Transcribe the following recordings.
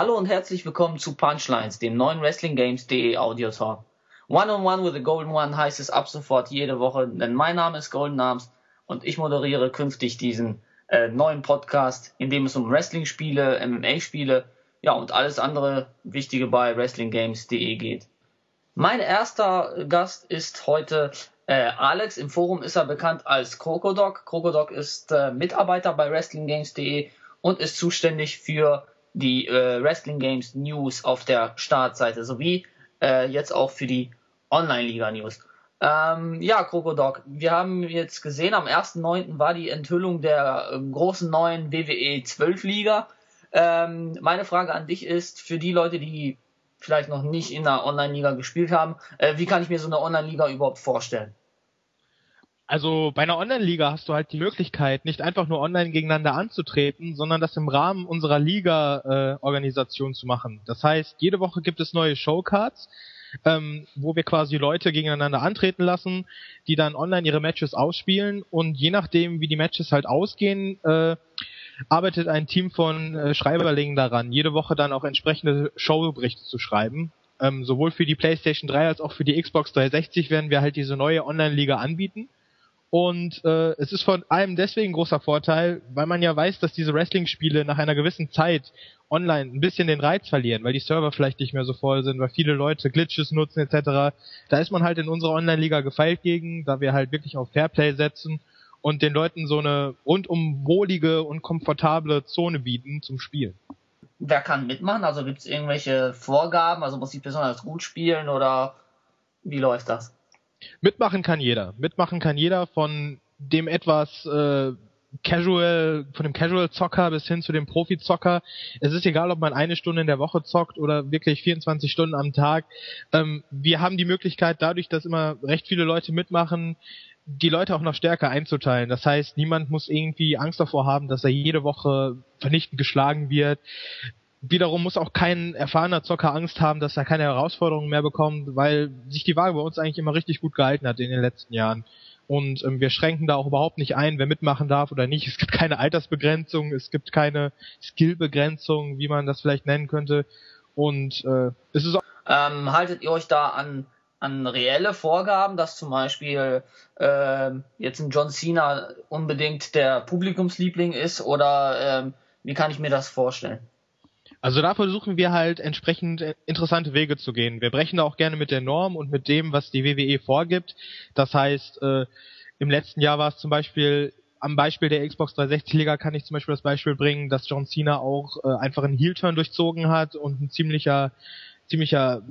Hallo und herzlich willkommen zu Punchlines, dem neuen WrestlingGames.de Audio Talk. One on One with the Golden One heißt es ab sofort jede Woche, denn mein Name ist Golden Arms und ich moderiere künftig diesen äh, neuen Podcast, in dem es um Wrestling-Spiele, MMA-Spiele, ja und alles andere Wichtige bei WrestlingGames.de geht. Mein erster Gast ist heute äh, Alex. Im Forum ist er bekannt als Krokodok. Krokodok ist äh, Mitarbeiter bei WrestlingGames.de und ist zuständig für die äh, Wrestling Games News auf der Startseite sowie äh, jetzt auch für die Online-Liga News. Ähm, ja, Krokodok, wir haben jetzt gesehen, am 1.9. war die Enthüllung der äh, großen neuen WWE 12 Liga. Ähm, meine Frage an dich ist, für die Leute, die vielleicht noch nicht in der Online-Liga gespielt haben, äh, wie kann ich mir so eine Online-Liga überhaupt vorstellen? Also bei einer Online-Liga hast du halt die Möglichkeit, nicht einfach nur online gegeneinander anzutreten, sondern das im Rahmen unserer Liga-Organisation äh, zu machen. Das heißt, jede Woche gibt es neue Showcards, ähm, wo wir quasi Leute gegeneinander antreten lassen, die dann online ihre Matches ausspielen und je nachdem, wie die Matches halt ausgehen, äh, arbeitet ein Team von äh, Schreiberlingen daran, jede Woche dann auch entsprechende Showberichte zu schreiben. Ähm, sowohl für die PlayStation 3 als auch für die Xbox 360 werden wir halt diese neue Online-Liga anbieten und äh, es ist von allem deswegen großer Vorteil, weil man ja weiß, dass diese Wrestling-Spiele nach einer gewissen Zeit online ein bisschen den Reiz verlieren, weil die Server vielleicht nicht mehr so voll sind, weil viele Leute Glitches nutzen etc. Da ist man halt in unserer Online-Liga gefeilt gegen, da wir halt wirklich auf Fairplay setzen und den Leuten so eine rundum wohlige und komfortable Zone bieten zum Spielen. Wer kann mitmachen? Also gibt es irgendwelche Vorgaben? Also muss ich besonders gut spielen oder wie läuft das? Mitmachen kann jeder. Mitmachen kann jeder von dem etwas äh, Casual, von dem Casual-Zocker bis hin zu dem Profi-Zocker. Es ist egal, ob man eine Stunde in der Woche zockt oder wirklich 24 Stunden am Tag. Ähm, wir haben die Möglichkeit, dadurch, dass immer recht viele Leute mitmachen, die Leute auch noch stärker einzuteilen. Das heißt, niemand muss irgendwie Angst davor haben, dass er jede Woche vernichtend geschlagen wird wiederum muss auch kein erfahrener Zocker Angst haben, dass er keine Herausforderungen mehr bekommt, weil sich die Waage bei uns eigentlich immer richtig gut gehalten hat in den letzten Jahren. Und ähm, wir schränken da auch überhaupt nicht ein, wer mitmachen darf oder nicht. Es gibt keine Altersbegrenzung, es gibt keine Skillbegrenzung, wie man das vielleicht nennen könnte. Und äh, es ist auch ähm, haltet ihr euch da an an reelle Vorgaben, dass zum Beispiel äh, jetzt ein John Cena unbedingt der Publikumsliebling ist oder äh, wie kann ich mir das vorstellen? Also da versuchen wir halt entsprechend äh, interessante Wege zu gehen. Wir brechen da auch gerne mit der Norm und mit dem, was die WWE vorgibt. Das heißt, äh, im letzten Jahr war es zum Beispiel am Beispiel der Xbox 360 Liga kann ich zum Beispiel das Beispiel bringen, dass John Cena auch äh, einfach einen Heel-Turn durchzogen hat und ein ziemlicher, ziemlicher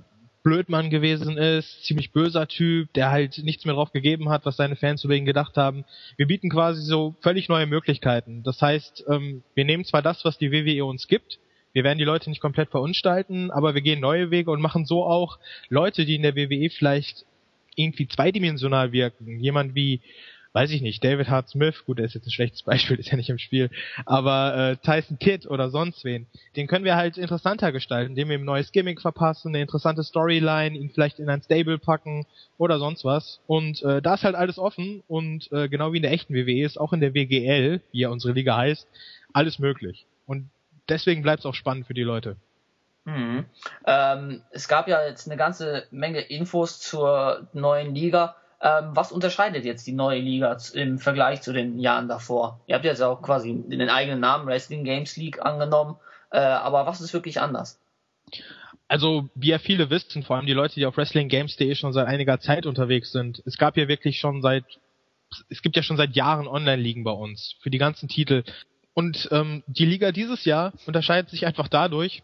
Blödmann gewesen ist, ziemlich böser Typ, der halt nichts mehr drauf gegeben hat, was seine Fans über ihn gedacht haben. Wir bieten quasi so völlig neue Möglichkeiten. Das heißt, ähm, wir nehmen zwar das, was die WWE uns gibt, wir werden die Leute nicht komplett verunstalten, aber wir gehen neue Wege und machen so auch Leute, die in der WWE vielleicht irgendwie zweidimensional wirken. Jemand wie, weiß ich nicht, David Hart Smith, gut, der ist jetzt ein schlechtes Beispiel, ist ja nicht im Spiel, aber äh, Tyson Kidd oder sonst wen, den können wir halt interessanter gestalten, indem wir ihm ein neues Gimmick verpassen, eine interessante Storyline, ihn vielleicht in ein Stable packen oder sonst was. Und äh, da ist halt alles offen und äh, genau wie in der echten WWE ist auch in der WGL, wie ja unsere Liga heißt, alles möglich. Und deswegen bleibt es auch spannend für die Leute. Mhm. Ähm, es gab ja jetzt eine ganze Menge Infos zur neuen Liga. Ähm, was unterscheidet jetzt die neue Liga im Vergleich zu den Jahren davor? Ihr habt jetzt auch quasi den eigenen Namen Wrestling Games League angenommen, äh, aber was ist wirklich anders? Also, wie ja viele wissen, vor allem die Leute, die auf WrestlingGames.de schon seit einiger Zeit unterwegs sind, es gab ja wirklich schon seit, es gibt ja schon seit Jahren Online-Ligen bei uns für die ganzen Titel. Und ähm, die Liga dieses Jahr unterscheidet sich einfach dadurch,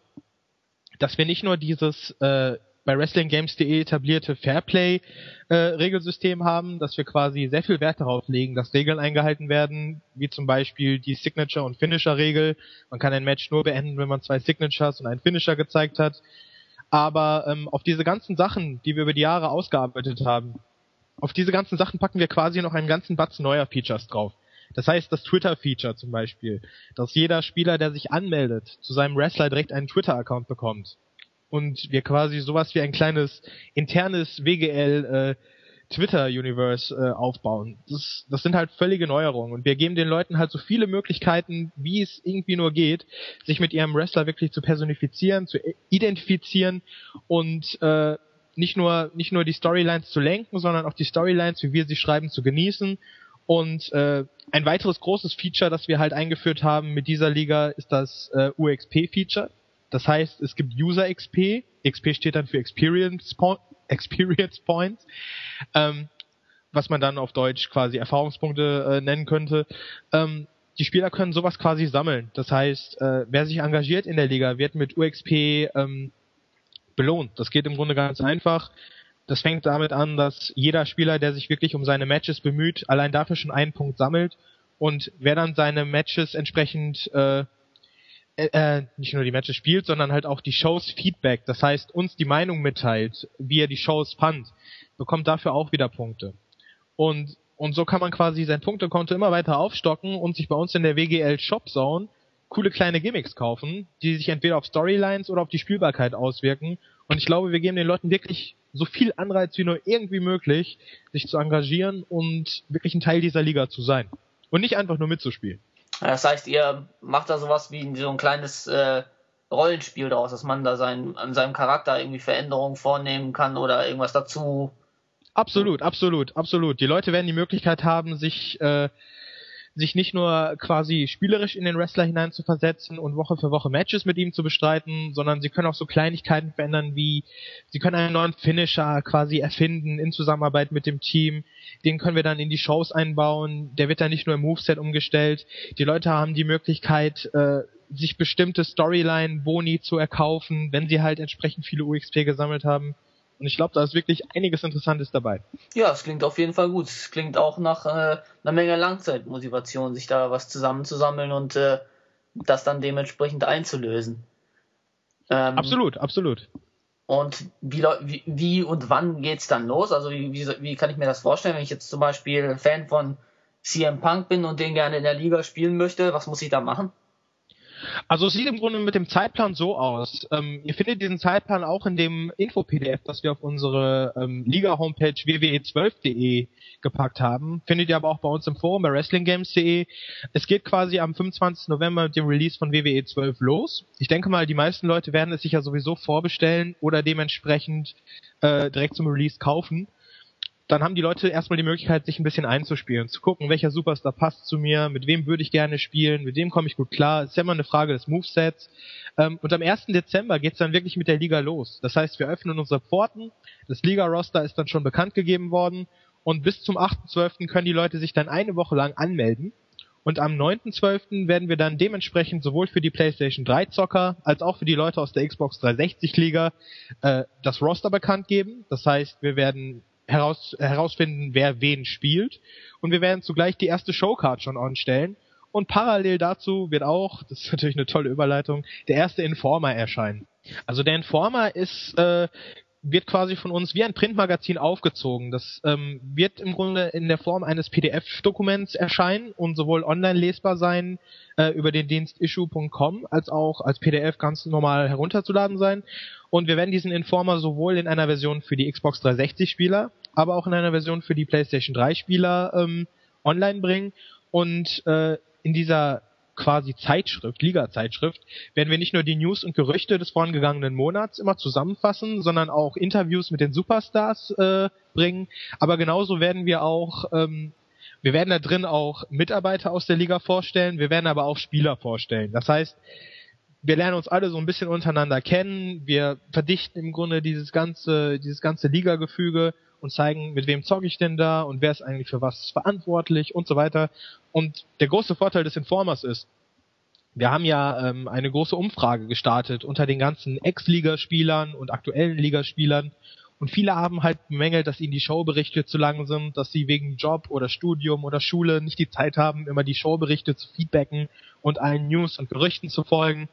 dass wir nicht nur dieses äh, bei WrestlingGames.de etablierte Fairplay-Regelsystem äh, haben, dass wir quasi sehr viel Wert darauf legen, dass Regeln eingehalten werden, wie zum Beispiel die Signature- und Finisher-Regel. Man kann ein Match nur beenden, wenn man zwei Signatures und einen Finisher gezeigt hat. Aber ähm, auf diese ganzen Sachen, die wir über die Jahre ausgearbeitet haben, auf diese ganzen Sachen packen wir quasi noch einen ganzen Batzen neuer Features drauf. Das heißt, das Twitter-Feature zum Beispiel, dass jeder Spieler, der sich anmeldet, zu seinem Wrestler direkt einen Twitter-Account bekommt. Und wir quasi sowas wie ein kleines internes WGL äh, Twitter-Universe äh, aufbauen. Das, das sind halt völlige Neuerungen und wir geben den Leuten halt so viele Möglichkeiten, wie es irgendwie nur geht, sich mit ihrem Wrestler wirklich zu personifizieren, zu identifizieren und äh, nicht nur nicht nur die Storylines zu lenken, sondern auch die Storylines, wie wir sie schreiben, zu genießen. Und äh, ein weiteres großes Feature, das wir halt eingeführt haben mit dieser Liga, ist das äh, UXP-Feature. Das heißt, es gibt User XP. XP steht dann für Experience, po Experience Points, ähm, was man dann auf Deutsch quasi Erfahrungspunkte äh, nennen könnte. Ähm, die Spieler können sowas quasi sammeln. Das heißt, äh, wer sich engagiert in der Liga, wird mit UXP ähm, belohnt. Das geht im Grunde ganz einfach. Das fängt damit an, dass jeder Spieler, der sich wirklich um seine Matches bemüht, allein dafür schon einen Punkt sammelt. Und wer dann seine Matches entsprechend äh, äh, äh, nicht nur die Matches spielt, sondern halt auch die Shows Feedback, das heißt uns die Meinung mitteilt, wie er die Shows fand, bekommt dafür auch wieder Punkte. Und und so kann man quasi sein Punktekonto immer weiter aufstocken und sich bei uns in der WGL Shop Zone coole kleine Gimmicks kaufen, die sich entweder auf Storylines oder auf die Spielbarkeit auswirken. Und ich glaube, wir geben den Leuten wirklich so viel Anreiz wie nur irgendwie möglich, sich zu engagieren und wirklich ein Teil dieser Liga zu sein. Und nicht einfach nur mitzuspielen. Das heißt, ihr macht da sowas wie so ein kleines äh, Rollenspiel daraus, dass man da sein, an seinem Charakter irgendwie Veränderungen vornehmen kann oder irgendwas dazu. Absolut, absolut, absolut. Die Leute werden die Möglichkeit haben, sich äh, sich nicht nur quasi spielerisch in den Wrestler hinein zu versetzen und Woche für Woche Matches mit ihm zu bestreiten, sondern sie können auch so Kleinigkeiten verändern wie, sie können einen neuen Finisher quasi erfinden in Zusammenarbeit mit dem Team. Den können wir dann in die Shows einbauen. Der wird dann nicht nur im Moveset umgestellt. Die Leute haben die Möglichkeit, äh, sich bestimmte Storyline-Boni zu erkaufen, wenn sie halt entsprechend viele UXP gesammelt haben. Und ich glaube, da ist wirklich einiges Interessantes dabei. Ja, es klingt auf jeden Fall gut. Es klingt auch nach äh, einer Menge Langzeitmotivation, sich da was zusammenzusammeln und äh, das dann dementsprechend einzulösen. Ähm, absolut, absolut. Und wie, wie, wie und wann geht's dann los? Also wie, wie, wie kann ich mir das vorstellen, wenn ich jetzt zum Beispiel Fan von CM Punk bin und den gerne in der Liga spielen möchte? Was muss ich da machen? Also es sieht im Grunde mit dem Zeitplan so aus. Ähm, ihr findet diesen Zeitplan auch in dem Info-PDF, das wir auf unsere ähm, Liga-Homepage wwe12.de gepackt haben. Findet ihr aber auch bei uns im Forum bei wrestlinggames.de. Es geht quasi am 25. November mit dem Release von WWE 12 los. Ich denke mal, die meisten Leute werden es sich ja sowieso vorbestellen oder dementsprechend äh, direkt zum Release kaufen dann haben die Leute erstmal die Möglichkeit, sich ein bisschen einzuspielen, zu gucken, welcher Superstar passt zu mir, mit wem würde ich gerne spielen, mit wem komme ich gut klar. Ist ja immer eine Frage des Movesets. Ähm, und am 1. Dezember geht's dann wirklich mit der Liga los. Das heißt, wir öffnen unsere Pforten, das Liga-Roster ist dann schon bekannt gegeben worden und bis zum 8.12. können die Leute sich dann eine Woche lang anmelden. Und am 9.12. werden wir dann dementsprechend sowohl für die PlayStation 3 Zocker als auch für die Leute aus der Xbox 360 Liga äh, das Roster bekannt geben. Das heißt, wir werden heraus, herausfinden, wer wen spielt. Und wir werden zugleich die erste Showcard schon anstellen. Und parallel dazu wird auch, das ist natürlich eine tolle Überleitung, der erste Informer erscheinen. Also der Informer ist äh, wird quasi von uns wie ein Printmagazin aufgezogen. Das ähm, wird im Grunde in der Form eines PDF-Dokuments erscheinen und sowohl online lesbar sein äh, über den Dienst issue.com als auch als PDF ganz normal herunterzuladen sein. Und wir werden diesen Informer sowohl in einer Version für die Xbox 360 Spieler, aber auch in einer Version für die PlayStation 3 Spieler ähm, online bringen. Und äh, in dieser quasi Zeitschrift, Liga-Zeitschrift, werden wir nicht nur die News und Gerüchte des vorangegangenen Monats immer zusammenfassen, sondern auch Interviews mit den Superstars äh, bringen. Aber genauso werden wir auch, ähm, wir werden da drin auch Mitarbeiter aus der Liga vorstellen, wir werden aber auch Spieler vorstellen. Das heißt, wir lernen uns alle so ein bisschen untereinander kennen, wir verdichten im Grunde dieses ganze, dieses ganze Liga-Gefüge und zeigen, mit wem zocke ich denn da und wer ist eigentlich für was verantwortlich und so weiter. Und der große Vorteil des Informers ist, wir haben ja ähm, eine große Umfrage gestartet unter den ganzen Ex-Ligaspielern und aktuellen Ligaspielern und viele haben halt bemängelt, dass ihnen die Showberichte zu lang sind, dass sie wegen Job oder Studium oder Schule nicht die Zeit haben, immer die Showberichte zu feedbacken und allen News und Gerüchten zu folgen.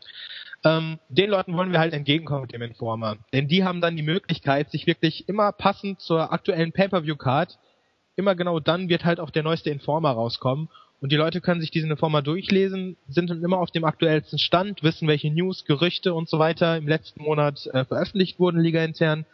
Ähm, den Leuten wollen wir halt entgegenkommen mit dem Informer. Denn die haben dann die Möglichkeit, sich wirklich immer passend zur aktuellen Pay-Per-View-Card, immer genau dann wird halt auch der neueste Informer rauskommen. Und die Leute können sich diesen Informer durchlesen, sind dann immer auf dem aktuellsten Stand, wissen, welche News, Gerüchte und so weiter im letzten Monat äh, veröffentlicht wurden, Liga intern.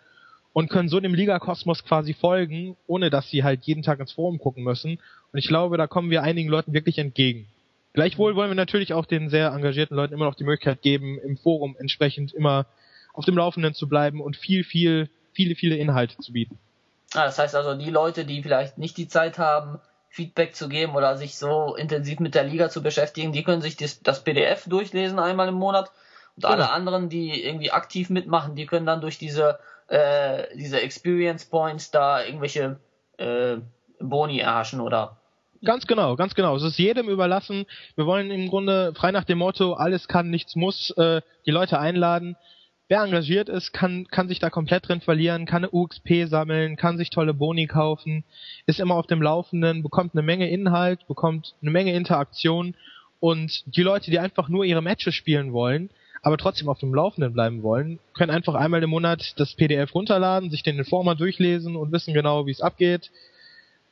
und können so dem Liga-Kosmos quasi folgen, ohne dass sie halt jeden Tag ins Forum gucken müssen. Und ich glaube, da kommen wir einigen Leuten wirklich entgegen. Gleichwohl wollen wir natürlich auch den sehr engagierten Leuten immer noch die Möglichkeit geben, im Forum entsprechend immer auf dem Laufenden zu bleiben und viel, viel, viele, viele Inhalte zu bieten. Ah, das heißt also, die Leute, die vielleicht nicht die Zeit haben, Feedback zu geben oder sich so intensiv mit der Liga zu beschäftigen, die können sich das, das PDF durchlesen einmal im Monat und genau. alle anderen, die irgendwie aktiv mitmachen, die können dann durch diese äh, diese Experience Points da irgendwelche äh, Boni erhaschen oder Ganz genau, ganz genau. Es ist jedem überlassen. Wir wollen im Grunde frei nach dem Motto, alles kann, nichts muss, äh, die Leute einladen. Wer engagiert ist, kann, kann sich da komplett drin verlieren, kann eine UXP sammeln, kann sich tolle Boni kaufen, ist immer auf dem Laufenden, bekommt eine Menge Inhalt, bekommt eine Menge Interaktion und die Leute, die einfach nur ihre Matches spielen wollen, aber trotzdem auf dem Laufenden bleiben wollen, können einfach einmal im Monat das PDF runterladen, sich den Informer durchlesen und wissen genau, wie es abgeht.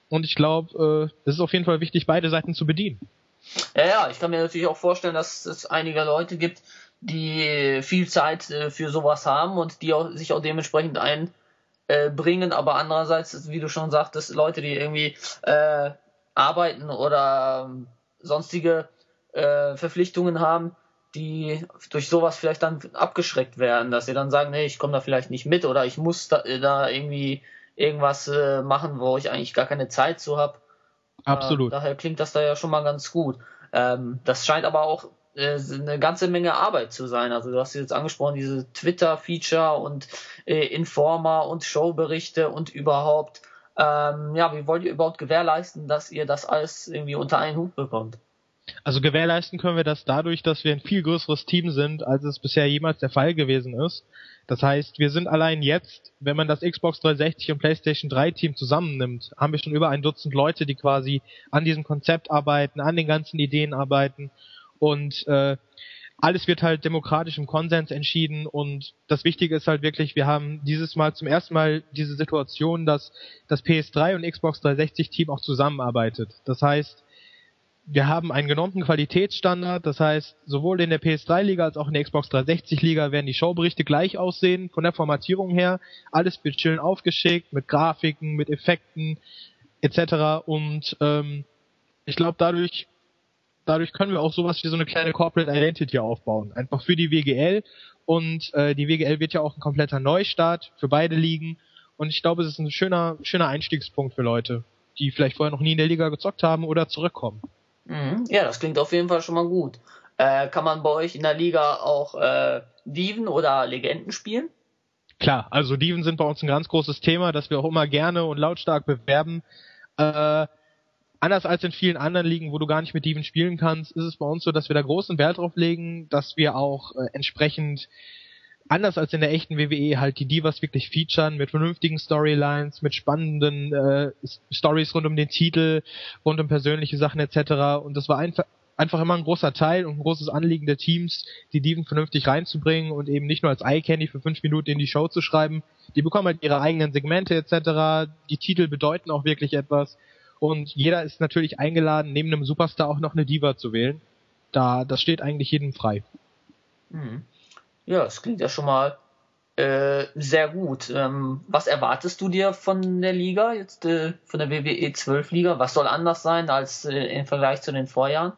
Und ich glaube, äh, es ist auf jeden Fall wichtig, beide Seiten zu bedienen. Ja, ja, ich kann mir natürlich auch vorstellen, dass es einige Leute gibt, die viel Zeit äh, für sowas haben und die auch, sich auch dementsprechend einbringen, aber andererseits, wie du schon sagtest, Leute, die irgendwie äh, arbeiten oder sonstige äh, Verpflichtungen haben, die durch sowas vielleicht dann abgeschreckt werden, dass sie dann sagen, nee, ich komme da vielleicht nicht mit oder ich muss da, da irgendwie irgendwas äh, machen, wo ich eigentlich gar keine Zeit zu habe. Absolut. Äh, daher klingt das da ja schon mal ganz gut. Ähm, das scheint aber auch äh, eine ganze Menge Arbeit zu sein. Also du hast jetzt angesprochen, diese Twitter-Feature und äh, Informer und Showberichte und überhaupt. Ähm, ja, wie wollt ihr überhaupt gewährleisten, dass ihr das alles irgendwie unter einen Hut bekommt? Also gewährleisten können wir das dadurch, dass wir ein viel größeres Team sind, als es bisher jemals der Fall gewesen ist. Das heißt, wir sind allein jetzt, wenn man das Xbox 360 und PlayStation 3 Team zusammennimmt, haben wir schon über ein Dutzend Leute, die quasi an diesem Konzept arbeiten, an den ganzen Ideen arbeiten und äh, alles wird halt demokratisch im Konsens entschieden und das Wichtige ist halt wirklich, wir haben dieses Mal zum ersten Mal diese Situation, dass das PS3 und Xbox 360 Team auch zusammenarbeitet. Das heißt, wir haben einen genormten Qualitätsstandard, das heißt, sowohl in der PS3-Liga als auch in der Xbox 360-Liga werden die Showberichte gleich aussehen, von der Formatierung her. Alles wird schön aufgeschickt, mit Grafiken, mit Effekten, etc. Und ähm, ich glaube, dadurch, dadurch können wir auch sowas wie so eine kleine Corporate Identity aufbauen. Einfach für die WGL. Und äh, die WGL wird ja auch ein kompletter Neustart für beide Ligen. Und ich glaube, es ist ein schöner, schöner Einstiegspunkt für Leute, die vielleicht vorher noch nie in der Liga gezockt haben oder zurückkommen. Mhm. Ja, das klingt auf jeden Fall schon mal gut. Äh, kann man bei euch in der Liga auch äh, Diven oder Legenden spielen? Klar, also Diven sind bei uns ein ganz großes Thema, das wir auch immer gerne und lautstark bewerben. Äh, anders als in vielen anderen Ligen, wo du gar nicht mit Diven spielen kannst, ist es bei uns so, dass wir da großen Wert drauf legen, dass wir auch äh, entsprechend anders als in der echten WWE halt die Divas wirklich featuren mit vernünftigen Storylines, mit spannenden äh, Stories rund um den Titel, rund um persönliche Sachen etc. Und das war einfach einfach immer ein großer Teil und ein großes Anliegen der Teams, die Diven vernünftig reinzubringen und eben nicht nur als Eye Candy für fünf Minuten in die Show zu schreiben. Die bekommen halt ihre eigenen Segmente etc. Die Titel bedeuten auch wirklich etwas und jeder ist natürlich eingeladen, neben einem Superstar auch noch eine Diva zu wählen. Da, das steht eigentlich jedem frei. Mhm. Ja, das klingt ja schon mal äh, sehr gut. Ähm, was erwartest du dir von der Liga, jetzt äh, von der WWE 12 Liga? Was soll anders sein als äh, im Vergleich zu den Vorjahren?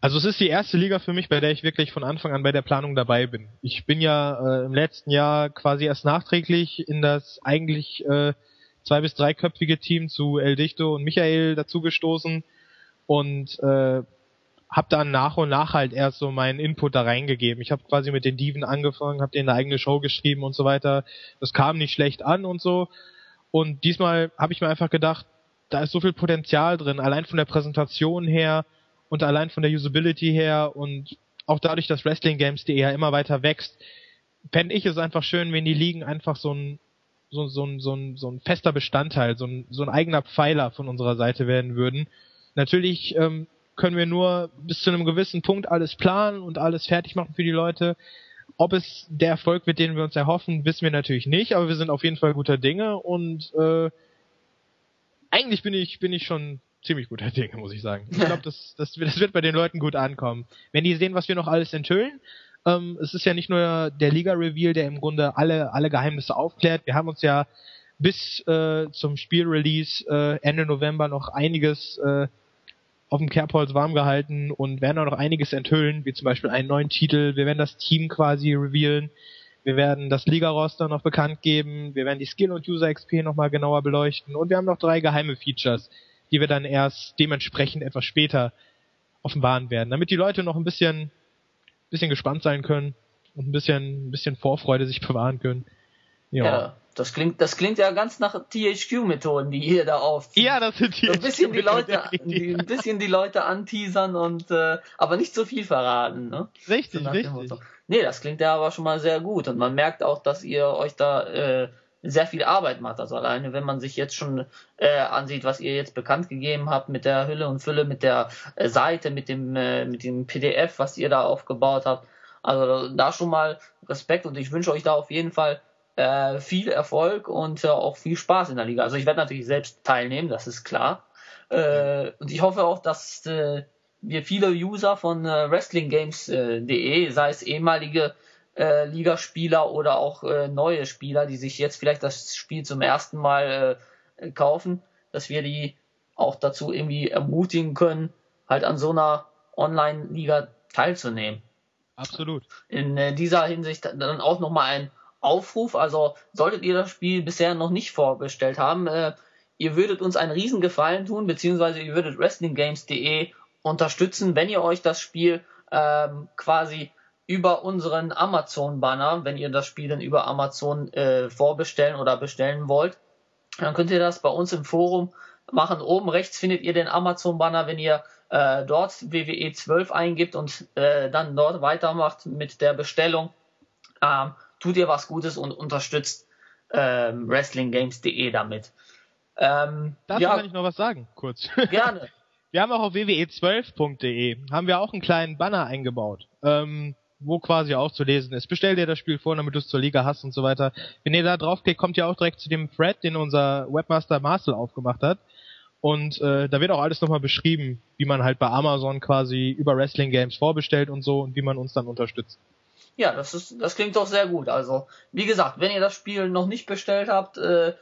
Also es ist die erste Liga für mich, bei der ich wirklich von Anfang an bei der Planung dabei bin. Ich bin ja äh, im letzten Jahr quasi erst nachträglich in das eigentlich äh, zwei- bis dreiköpfige Team zu El Dichto und Michael dazugestoßen und äh, habe dann nach und nach halt erst so meinen Input da reingegeben. Ich habe quasi mit den Diven angefangen, habe denen eine eigene Show geschrieben und so weiter. Das kam nicht schlecht an und so. Und diesmal habe ich mir einfach gedacht, da ist so viel Potenzial drin, allein von der Präsentation her und allein von der Usability her und auch dadurch, dass Wrestling Games.de ja immer weiter wächst, fände ich es einfach schön, wenn die Ligen einfach so ein so, so, so, ein, so ein fester Bestandteil, so ein, so ein eigener Pfeiler von unserer Seite werden würden. Natürlich ähm, können wir nur bis zu einem gewissen Punkt alles planen und alles fertig machen für die Leute. Ob es der Erfolg wird, den wir uns erhoffen, wissen wir natürlich nicht, aber wir sind auf jeden Fall guter Dinge und äh, eigentlich bin ich bin ich schon ziemlich guter Dinge, muss ich sagen. Ich glaube, das, das, das wird bei den Leuten gut ankommen. Wenn die sehen, was wir noch alles enthüllen, Ähm, es ist ja nicht nur der Liga-Reveal, der im Grunde alle, alle Geheimnisse aufklärt. Wir haben uns ja bis äh, zum Spielrelease äh, Ende November noch einiges äh, auf dem Kerbholz warm gehalten und werden auch noch einiges enthüllen, wie zum Beispiel einen neuen Titel. Wir werden das Team quasi revealen. Wir werden das Liga-Roster noch bekannt geben. Wir werden die Skill- und User-XP nochmal genauer beleuchten. Und wir haben noch drei geheime Features, die wir dann erst dementsprechend etwas später offenbaren werden, damit die Leute noch ein bisschen, bisschen gespannt sein können und ein bisschen, ein bisschen Vorfreude sich bewahren können. Ja. ja. Das klingt, das klingt ja ganz nach THQ-Methoden, die ihr da auf. Ja, das sind THQ. So ein bisschen die Leute, die, ein bisschen die Leute anteasern und, äh, aber nicht so viel verraten, ne? Richtig, so richtig. Nee, das klingt ja aber schon mal sehr gut und man merkt auch, dass ihr euch da äh, sehr viel Arbeit macht. Also alleine, wenn man sich jetzt schon äh, ansieht, was ihr jetzt bekannt gegeben habt mit der Hülle und Fülle, mit der äh, Seite, mit dem, äh, mit dem PDF, was ihr da aufgebaut habt. Also da schon mal Respekt und ich wünsche euch da auf jeden Fall äh, viel Erfolg und äh, auch viel Spaß in der Liga. Also ich werde natürlich selbst teilnehmen, das ist klar. Äh, und ich hoffe auch, dass äh, wir viele User von äh, WrestlingGames.de, äh, sei es ehemalige äh, Ligaspieler oder auch äh, neue Spieler, die sich jetzt vielleicht das Spiel zum ersten Mal äh, kaufen, dass wir die auch dazu irgendwie ermutigen können, halt an so einer Online-Liga teilzunehmen. Absolut. In äh, dieser Hinsicht dann auch nochmal ein Aufruf. Also solltet ihr das Spiel bisher noch nicht vorbestellt haben, äh, ihr würdet uns einen riesen Gefallen tun, beziehungsweise ihr würdet WrestlingGames.de unterstützen, wenn ihr euch das Spiel ähm, quasi über unseren Amazon-Banner, wenn ihr das Spiel dann über Amazon äh, vorbestellen oder bestellen wollt, dann könnt ihr das bei uns im Forum machen. Oben rechts findet ihr den Amazon-Banner, wenn ihr äh, dort WWE 12 eingibt und äh, dann dort weitermacht mit der Bestellung. Ähm, tut ihr was Gutes und unterstützt ähm, WrestlingGames.de damit. Ähm, Dazu ja, kann ich noch was sagen, kurz. Gerne. wir haben auch auf wwe12.de haben wir auch einen kleinen Banner eingebaut, ähm, wo quasi auch zu lesen ist. Bestell dir das Spiel vor, damit du es zur Liga hast und so weiter. Wenn ihr da draufklickt, kommt ihr auch direkt zu dem Thread, den unser Webmaster Marcel aufgemacht hat. Und äh, da wird auch alles nochmal beschrieben, wie man halt bei Amazon quasi über Wrestling Games vorbestellt und so und wie man uns dann unterstützt. Ja, das ist, das klingt doch sehr gut. Also, wie gesagt, wenn ihr das Spiel noch nicht bestellt habt, äh,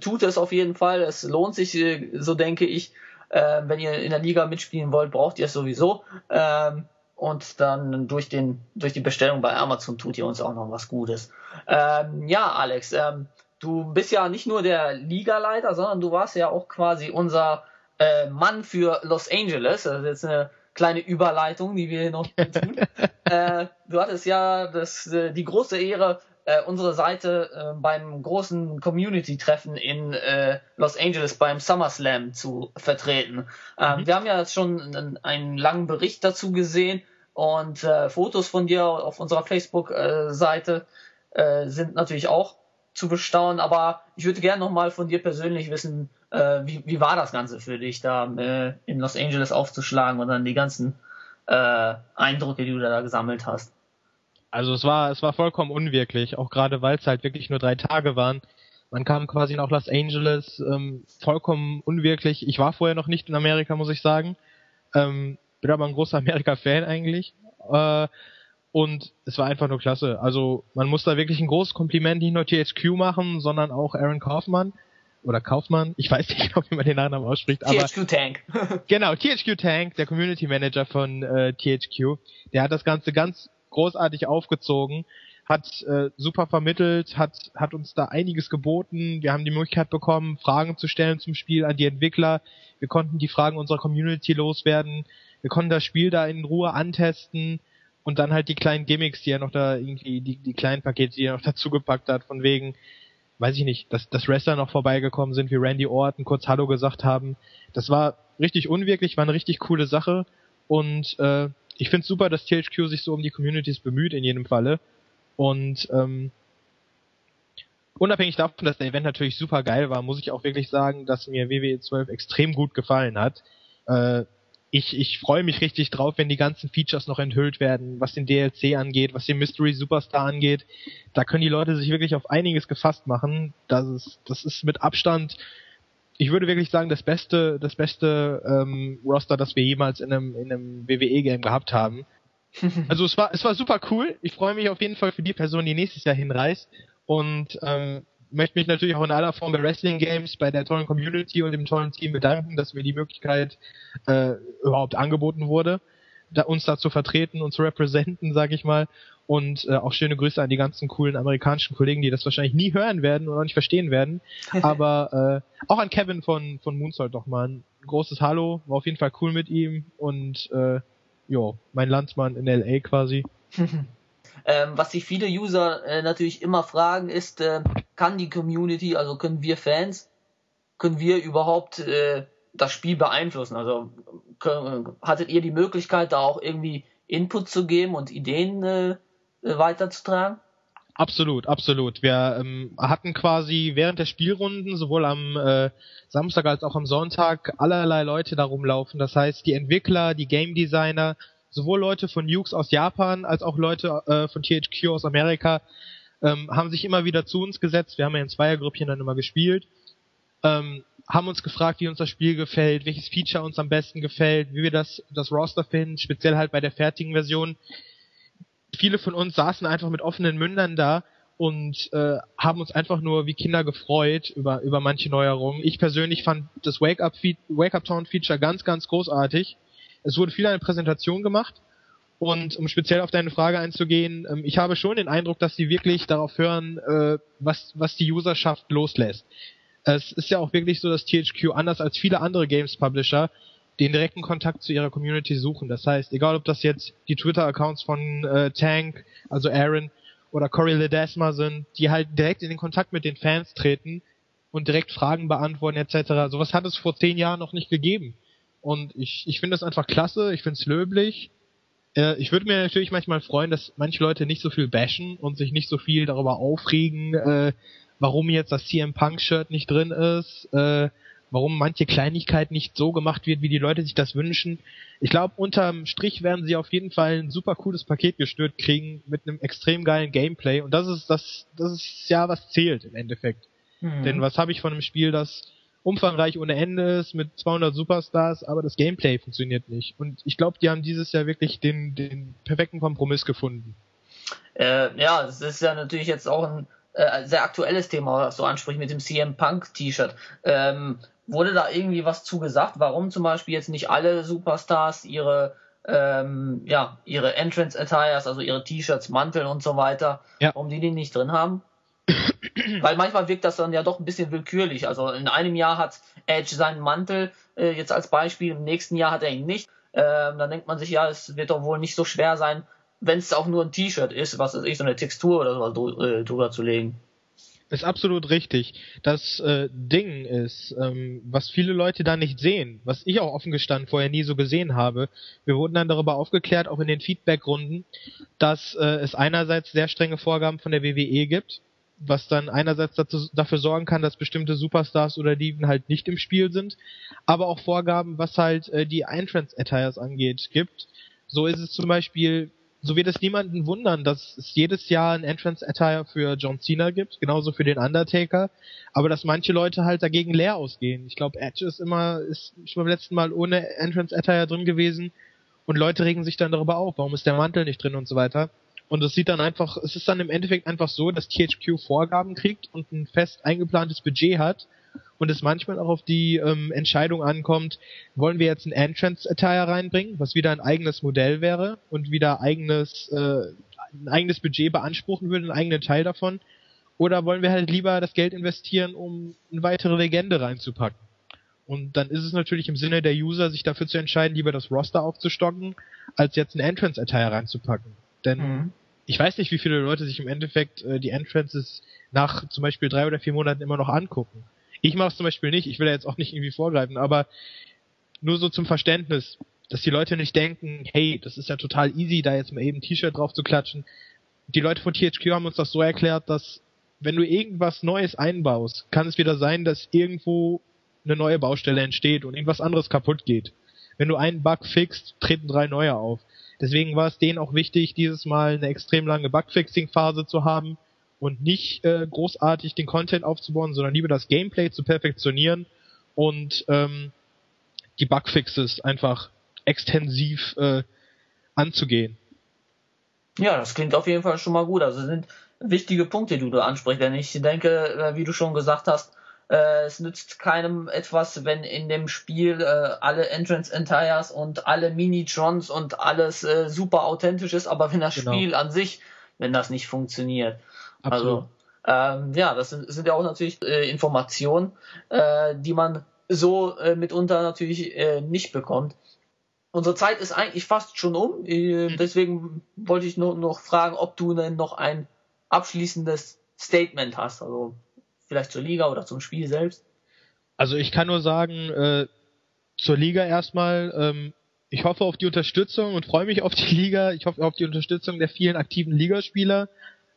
tut es auf jeden Fall. Es lohnt sich, äh, so denke ich. Äh, wenn ihr in der Liga mitspielen wollt, braucht ihr es sowieso. Ähm, und dann durch den, durch die Bestellung bei Amazon tut ihr uns auch noch was Gutes. Ähm, ja, Alex, ähm, du bist ja nicht nur der Ligaleiter, sondern du warst ja auch quasi unser äh, Mann für Los Angeles. Das ist jetzt eine kleine Überleitung, die wir hier noch tun. äh, du hattest ja das, äh, die große Ehre, äh, unsere Seite äh, beim großen Community-Treffen in äh, Los Angeles beim SummerSlam zu vertreten. Ähm, mhm. Wir haben ja jetzt schon einen, einen, langen Bericht dazu gesehen und Fotos von dir auf unserer Facebook-Seite sind natürlich auch zu bestaunen, aber ich würde gerne nochmal von dir persönlich wissen, äh, wie, wie war das Ganze für dich, da äh, in Los Angeles aufzuschlagen und dann die ganzen äh, Eindrücke, die du da gesammelt hast? Also es war, es war vollkommen unwirklich, auch gerade weil es halt wirklich nur drei Tage waren. Man kam quasi nach Los Angeles, ähm, vollkommen unwirklich. Ich war vorher noch nicht in Amerika, muss ich sagen. Ähm, bin aber ein großer Amerika-Fan eigentlich. Äh, und es war einfach nur klasse. Also man muss da wirklich ein großes Kompliment nicht nur THQ machen, sondern auch Aaron Kaufmann oder Kaufmann, ich weiß nicht genau, wie man den Nachnamen ausspricht, aber THQ Tank. genau, THQ Tank, der Community Manager von äh, THQ, der hat das Ganze ganz großartig aufgezogen, hat äh, super vermittelt, hat hat uns da einiges geboten. Wir haben die Möglichkeit bekommen, Fragen zu stellen zum Spiel an die Entwickler. Wir konnten die Fragen unserer Community loswerden. Wir konnten das Spiel da in Ruhe antesten und dann halt die kleinen Gimmicks, die er noch da irgendwie die die kleinen Pakete, die er noch dazu gepackt hat, von wegen weiß ich nicht, dass, dass Wrestler noch vorbeigekommen sind, wie Randy Orton kurz Hallo gesagt haben. Das war richtig unwirklich, war eine richtig coole Sache. Und äh, ich finde es super, dass THQ sich so um die Communities bemüht in jedem Falle. Und ähm, unabhängig davon, dass der Event natürlich super geil war, muss ich auch wirklich sagen, dass mir WWE 12 extrem gut gefallen hat. Äh, ich, ich freue mich richtig drauf, wenn die ganzen Features noch enthüllt werden, was den DLC angeht, was den Mystery Superstar angeht. Da können die Leute sich wirklich auf einiges gefasst machen. Das ist, das ist mit Abstand, ich würde wirklich sagen, das beste, das beste ähm, Roster, das wir jemals in einem, in einem WWE-Game gehabt haben. Also es war, es war super cool. Ich freue mich auf jeden Fall für die Person, die nächstes Jahr hinreist. Und ähm, möchte mich natürlich auch in aller Form bei Wrestling Games, bei der tollen Community und dem tollen Team bedanken, dass mir die Möglichkeit äh, überhaupt angeboten wurde, da, uns da zu vertreten und zu repräsentieren, sage ich mal. Und äh, auch schöne Grüße an die ganzen coolen amerikanischen Kollegen, die das wahrscheinlich nie hören werden oder nicht verstehen werden. Aber äh, auch an Kevin von, von Moonsault doch mal ein großes Hallo. War auf jeden Fall cool mit ihm. Und äh, jo, mein Landsmann in LA quasi. ähm, was sich viele User äh, natürlich immer fragen, ist, äh, kann die Community, also können wir Fans, können wir überhaupt äh, das Spiel beeinflussen? Also können, hattet ihr die Möglichkeit, da auch irgendwie Input zu geben und Ideen äh, äh, weiterzutragen? Absolut, absolut. Wir ähm, hatten quasi während der Spielrunden sowohl am äh, Samstag als auch am Sonntag allerlei Leute da rumlaufen. Das heißt, die Entwickler, die Game Designer, sowohl Leute von Nukes aus Japan als auch Leute äh, von THQ aus Amerika ähm, haben sich immer wieder zu uns gesetzt. Wir haben ja in Zweiergrüppchen dann immer gespielt. Ähm, haben uns gefragt, wie uns das Spiel gefällt, welches Feature uns am besten gefällt, wie wir das, das Roster finden, speziell halt bei der fertigen Version viele von uns saßen einfach mit offenen Mündern da und äh, haben uns einfach nur wie Kinder gefreut über über manche Neuerungen. Ich persönlich fand das Wake Up Wake ganz ganz großartig. Es wurde viel eine Präsentation gemacht und um speziell auf deine Frage einzugehen, ähm, ich habe schon den Eindruck, dass sie wirklich darauf hören, äh, was was die Userschaft loslässt. Es ist ja auch wirklich so, dass THQ anders als viele andere Games Publisher den direkten Kontakt zu ihrer Community suchen. Das heißt, egal ob das jetzt die Twitter-Accounts von äh, Tank, also Aaron, oder Corey Ledesma sind, die halt direkt in den Kontakt mit den Fans treten und direkt Fragen beantworten etc. Sowas hat es vor zehn Jahren noch nicht gegeben. Und ich, ich finde das einfach klasse, ich finde es löblich. Äh, ich würde mir natürlich manchmal freuen, dass manche Leute nicht so viel bashen und sich nicht so viel darüber aufregen, äh, warum jetzt das CM Punk Shirt nicht drin ist, äh, warum manche Kleinigkeit nicht so gemacht wird, wie die Leute sich das wünschen. Ich glaube, unterm Strich werden sie auf jeden Fall ein super cooles Paket gestört kriegen mit einem extrem geilen Gameplay und das ist das, das ist ja was zählt im Endeffekt. Mhm. Denn was habe ich von einem Spiel, das umfangreich ohne Ende ist mit 200 Superstars, aber das Gameplay funktioniert nicht. Und ich glaube, die haben dieses Jahr wirklich den, den perfekten Kompromiss gefunden. Äh, ja, es ist ja natürlich jetzt auch ein äh, sehr aktuelles Thema, was du ansprichst mit dem CM Punk T-Shirt. Ähm, Wurde da irgendwie was zugesagt, warum zum Beispiel jetzt nicht alle Superstars ihre ähm, ja, ihre Entrance Attires, also ihre T-Shirts, Mantel und so weiter, ja. warum die die nicht drin haben? Weil manchmal wirkt das dann ja doch ein bisschen willkürlich. Also in einem Jahr hat Edge seinen Mantel, äh, jetzt als Beispiel, im nächsten Jahr hat er ihn nicht. Ähm, dann denkt man sich, ja, es wird doch wohl nicht so schwer sein, wenn es auch nur ein T-Shirt ist, was ist ich, so eine Textur oder sowas äh, drüber zu legen. Ist absolut richtig. Das äh, Ding ist, ähm, was viele Leute da nicht sehen, was ich auch offen gestanden vorher nie so gesehen habe. Wir wurden dann darüber aufgeklärt, auch in den Feedbackrunden, dass äh, es einerseits sehr strenge Vorgaben von der WWE gibt, was dann einerseits dazu, dafür sorgen kann, dass bestimmte Superstars oder Diven halt nicht im Spiel sind, aber auch Vorgaben, was halt äh, die Entrance Attires angeht, gibt. So ist es zum Beispiel so wird es niemanden wundern, dass es jedes Jahr ein Entrance Attire für John Cena gibt, genauso für den Undertaker, aber dass manche Leute halt dagegen leer ausgehen. Ich glaube, Edge ist immer, ist schon beim letzten Mal ohne Entrance Attire drin gewesen und Leute regen sich dann darüber auf, warum ist der Mantel nicht drin und so weiter. Und es sieht dann einfach, es ist dann im Endeffekt einfach so, dass THQ Vorgaben kriegt und ein fest eingeplantes Budget hat und es manchmal auch auf die ähm, Entscheidung ankommt, wollen wir jetzt ein Entrance-Attire reinbringen, was wieder ein eigenes Modell wäre und wieder eigenes, äh, ein eigenes Budget beanspruchen würde, einen eigenen Teil davon, oder wollen wir halt lieber das Geld investieren, um eine weitere Legende reinzupacken? Und dann ist es natürlich im Sinne der User, sich dafür zu entscheiden, lieber das Roster aufzustocken, als jetzt ein Entrance-Attire reinzupacken. Denn mhm. Ich weiß nicht, wie viele Leute sich im Endeffekt äh, die Entrances nach zum Beispiel drei oder vier Monaten immer noch angucken. Ich mache es zum Beispiel nicht, ich will ja jetzt auch nicht irgendwie vorgreifen, aber nur so zum Verständnis, dass die Leute nicht denken, hey, das ist ja total easy, da jetzt mal eben ein T-Shirt drauf zu klatschen. Die Leute von THQ haben uns das so erklärt, dass wenn du irgendwas Neues einbaust, kann es wieder sein, dass irgendwo eine neue Baustelle entsteht und irgendwas anderes kaputt geht. Wenn du einen Bug fixst, treten drei neue auf. Deswegen war es denen auch wichtig, dieses Mal eine extrem lange Bugfixing-Phase zu haben, und nicht äh, großartig den Content aufzubauen, sondern lieber das Gameplay zu perfektionieren und ähm, die Bugfixes einfach extensiv äh, anzugehen. Ja, das klingt auf jeden Fall schon mal gut. Also sind wichtige Punkte, die du ansprichst. Denn ich denke, äh, wie du schon gesagt hast, äh, es nützt keinem etwas, wenn in dem Spiel äh, alle Entrance Entires und alle Mini-Trons und alles äh, super authentisch ist, aber wenn das genau. Spiel an sich, wenn das nicht funktioniert. Absolut. Also ähm, ja, das sind, sind ja auch natürlich äh, Informationen, äh, die man so äh, mitunter natürlich nicht bekommt. Unsere Zeit ist eigentlich fast schon um, mhm. deswegen wollte ich nur noch fragen, ob du denn noch ein abschließendes Statement hast. Also vielleicht zur Liga oder zum Spiel selbst? Also ich kann nur sagen, äh, zur Liga erstmal, ähm, ich hoffe auf die Unterstützung und freue mich auf die Liga. Ich hoffe auf die Unterstützung der vielen aktiven Ligaspieler.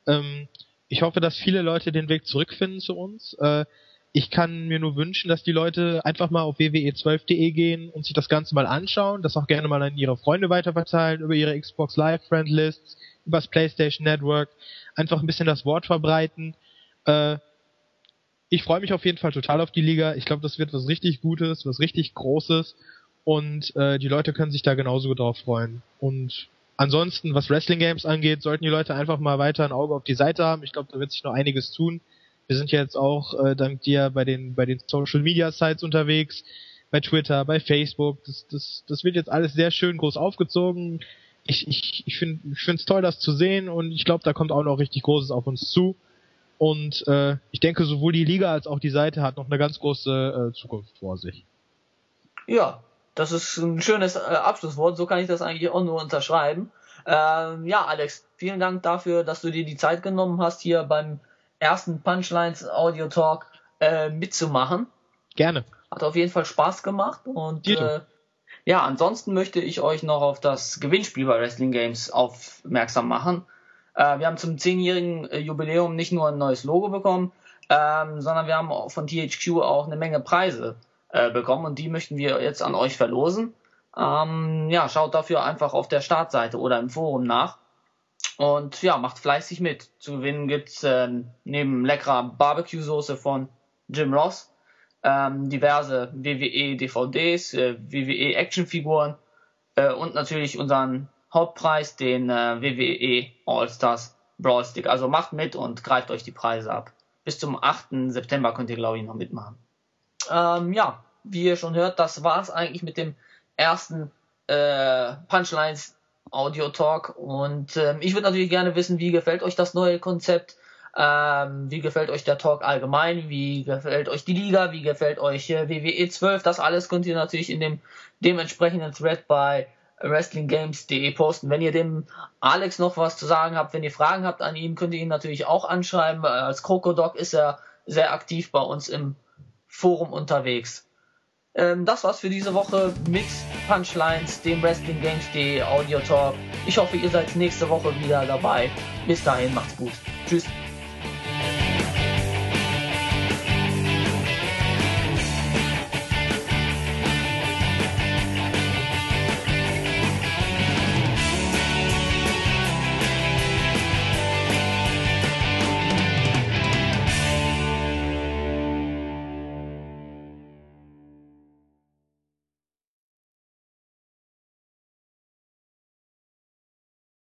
Ähm, ich hoffe, dass viele Leute den Weg zurückfinden zu uns. Äh, ich kann mir nur wünschen, dass die Leute einfach mal auf wwe12.de gehen und sich das Ganze mal anschauen, das auch gerne mal an ihre Freunde weiterverteilen, über ihre Xbox Live Friendlists, übers PlayStation Network, einfach ein bisschen das Wort verbreiten. Äh, ich freue mich auf jeden Fall total auf die Liga. Ich glaube, das wird was richtig Gutes, was richtig Großes und äh, die Leute können sich da genauso drauf freuen. Und ansonsten, was Wrestling Games angeht, sollten die Leute einfach mal weiter ein Auge auf die Seite haben. Ich glaube, da wird sich noch einiges tun. Wir sind jetzt auch äh, dank dir bei den bei den Social Media Sites unterwegs, bei Twitter, bei Facebook. Das das das wird jetzt alles sehr schön groß aufgezogen. Ich ich ich finde ich finde toll, das zu sehen und ich glaube, da kommt auch noch richtig Großes auf uns zu. Und äh, ich denke, sowohl die Liga als auch die Seite hat noch eine ganz große äh, Zukunft vor sich. Ja, das ist ein schönes äh, Abschlusswort. So kann ich das eigentlich auch nur unterschreiben. Ähm, ja, Alex, vielen Dank dafür, dass du dir die Zeit genommen hast, hier beim ersten Punchlines Audio Talk äh, mitzumachen. Gerne. Hat auf jeden Fall Spaß gemacht und äh, ja, ansonsten möchte ich euch noch auf das Gewinnspiel bei Wrestling Games aufmerksam machen. Äh, wir haben zum zehnjährigen äh, Jubiläum nicht nur ein neues Logo bekommen, ähm, sondern wir haben auch von THQ auch eine Menge Preise äh, bekommen und die möchten wir jetzt an euch verlosen. Ähm, ja, schaut dafür einfach auf der Startseite oder im Forum nach. Und ja, macht fleißig mit. Zu gewinnen gibt's äh, neben leckerer Barbecue-Soße von Jim Ross ähm, diverse WWE DVDs, äh, WWE Actionfiguren äh, und natürlich unseren Hauptpreis den äh, WWE All-Stars Brawl Stick. Also macht mit und greift euch die Preise ab. Bis zum 8. September könnt ihr, glaube ich, noch mitmachen. Ähm, ja, wie ihr schon hört, das war's eigentlich mit dem ersten äh, Punchlines Audio Talk. Und ähm, ich würde natürlich gerne wissen, wie gefällt euch das neue Konzept? Ähm, wie gefällt euch der Talk allgemein? Wie gefällt euch die Liga? Wie gefällt euch äh, WWE 12? Das alles könnt ihr natürlich in dem dementsprechenden Thread bei wrestlinggames.de posten. Wenn ihr dem Alex noch was zu sagen habt, wenn ihr Fragen habt an ihn, könnt ihr ihn natürlich auch anschreiben. Als Krokodok ist er sehr aktiv bei uns im Forum unterwegs. Ähm, das war's für diese Woche mit Punchlines, dem WrestlingGames.de Audio Talk. Ich hoffe, ihr seid nächste Woche wieder dabei. Bis dahin, macht's gut. Tschüss.